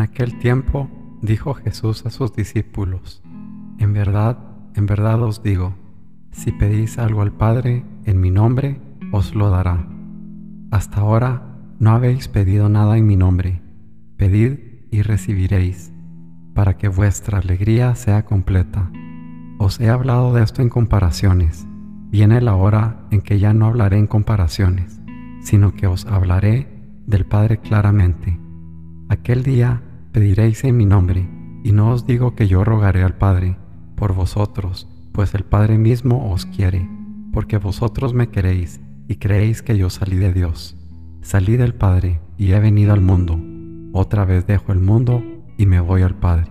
En aquel tiempo dijo Jesús a sus discípulos, En verdad, en verdad os digo, si pedís algo al Padre en mi nombre, os lo dará. Hasta ahora no habéis pedido nada en mi nombre. Pedid y recibiréis, para que vuestra alegría sea completa. Os he hablado de esto en comparaciones. Viene la hora en que ya no hablaré en comparaciones, sino que os hablaré del Padre claramente. Aquel día pediréis en mi nombre, y no os digo que yo rogaré al Padre por vosotros, pues el Padre mismo os quiere, porque vosotros me queréis y creéis que yo salí de Dios. Salí del Padre y he venido al mundo. Otra vez dejo el mundo y me voy al Padre.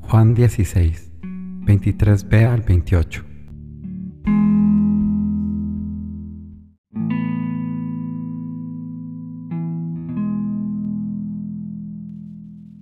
Juan 16, 23b al 28.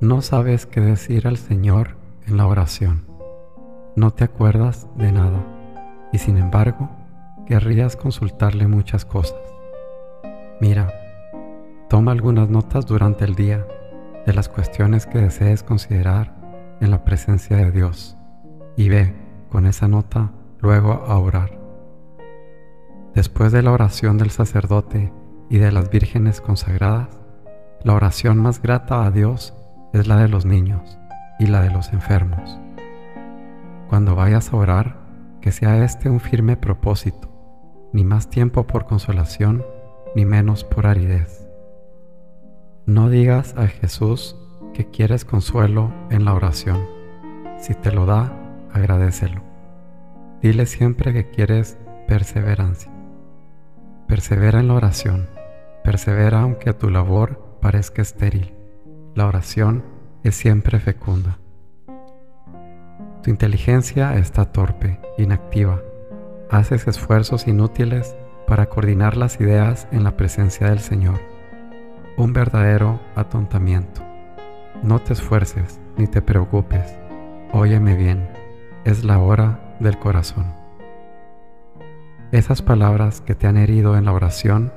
No sabes qué decir al Señor en la oración. No te acuerdas de nada y sin embargo querrías consultarle muchas cosas. Mira, toma algunas notas durante el día de las cuestiones que desees considerar en la presencia de Dios y ve con esa nota luego a orar. Después de la oración del sacerdote y de las vírgenes consagradas, la oración más grata a Dios es la de los niños y la de los enfermos. Cuando vayas a orar, que sea este un firme propósito, ni más tiempo por consolación, ni menos por aridez. No digas a Jesús que quieres consuelo en la oración. Si te lo da, agradecelo. Dile siempre que quieres perseverancia. Persevera en la oración. Persevera aunque tu labor parezca estéril. La oración es siempre fecunda. Tu inteligencia está torpe, inactiva. Haces esfuerzos inútiles para coordinar las ideas en la presencia del Señor. Un verdadero atontamiento. No te esfuerces ni te preocupes. Óyeme bien. Es la hora del corazón. Esas palabras que te han herido en la oración,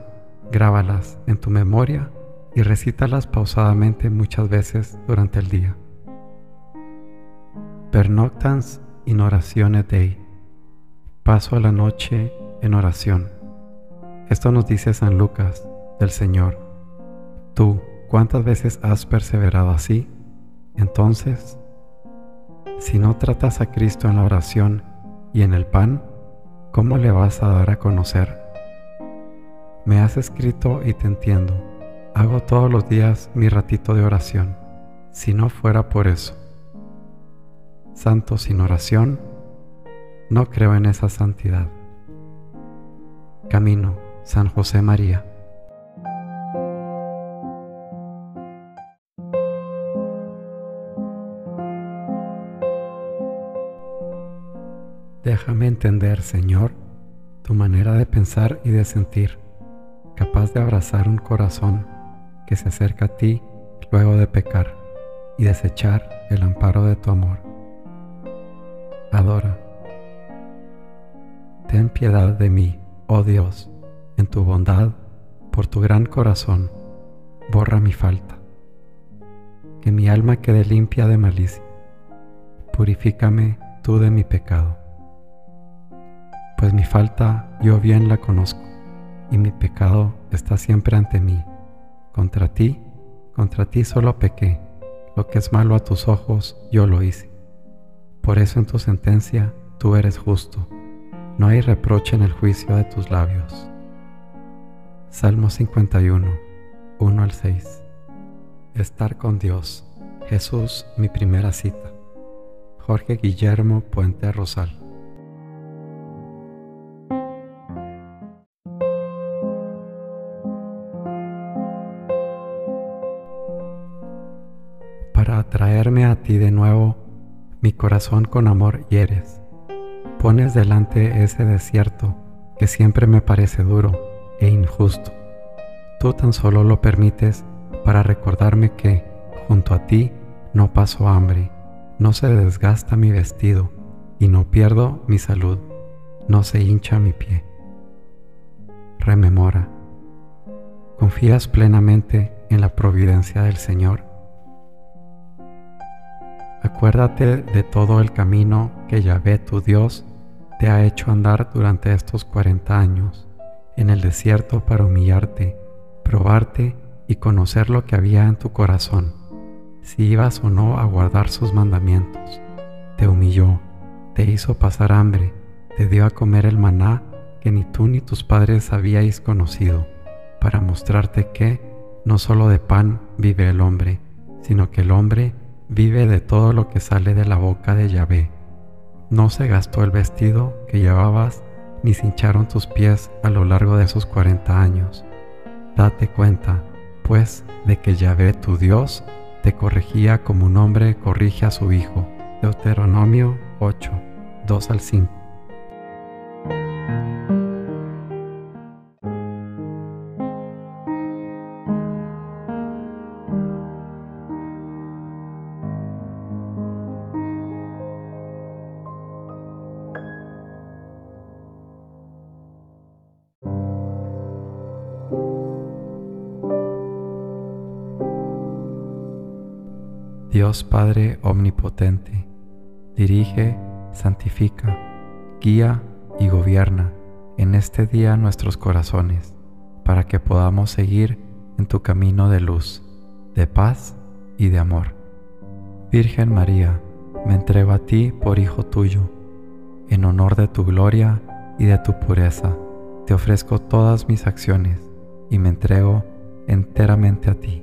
grábalas en tu memoria y recítalas pausadamente muchas veces durante el día. Pernoctans in oratione Dei. Paso a la noche en oración. Esto nos dice San Lucas del Señor. Tú, ¿cuántas veces has perseverado así? Entonces, si no tratas a Cristo en la oración y en el pan, ¿cómo le vas a dar a conocer? Me has escrito y te entiendo Hago todos los días mi ratito de oración, si no fuera por eso. Santo sin oración, no creo en esa santidad. Camino, San José María. Entender, Señor, tu manera de pensar y de sentir, capaz de abrazar un corazón que se acerca a ti luego de pecar y desechar el amparo de tu amor. Adora. Ten piedad de mí, oh Dios, en tu bondad, por tu gran corazón, borra mi falta. Que mi alma quede limpia de malicia. Purifícame tú de mi pecado. Pues mi falta yo bien la conozco, y mi pecado está siempre ante mí contra ti, contra ti solo pequé, lo que es malo a tus ojos yo lo hice. Por eso en tu sentencia tú eres justo, no hay reproche en el juicio de tus labios. Salmo 51, 1 al 6. Estar con Dios. Jesús, mi primera cita. Jorge Guillermo Puente Rosal. Para atraerme a ti de nuevo, mi corazón con amor hieres pones delante ese desierto que siempre me parece duro e injusto. Tú tan solo lo permites para recordarme que, junto a ti, no paso hambre, no se desgasta mi vestido y no pierdo mi salud, no se hincha mi pie. Rememora. ¿Confías plenamente en la providencia del Señor? Acuérdate de todo el camino que Yahvé tu Dios te ha hecho andar durante estos 40 años en el desierto para humillarte, probarte y conocer lo que había en tu corazón, si ibas o no a guardar sus mandamientos. Te humilló, te hizo pasar hambre, te dio a comer el maná que ni tú ni tus padres habíais conocido, para mostrarte que no solo de pan vive el hombre, sino que el hombre vive de todo lo que sale de la boca de Yahvé. No se gastó el vestido que llevabas ni se hincharon tus pies a lo largo de esos 40 años. Date cuenta, pues, de que Yahvé tu Dios te corregía como un hombre corrige a su hijo. Deuteronomio 8, 2 al 5. Dios Padre Omnipotente, dirige, santifica, guía y gobierna en este día nuestros corazones, para que podamos seguir en tu camino de luz, de paz y de amor. Virgen María, me entrego a ti por Hijo tuyo, en honor de tu gloria y de tu pureza, te ofrezco todas mis acciones y me entrego enteramente a ti.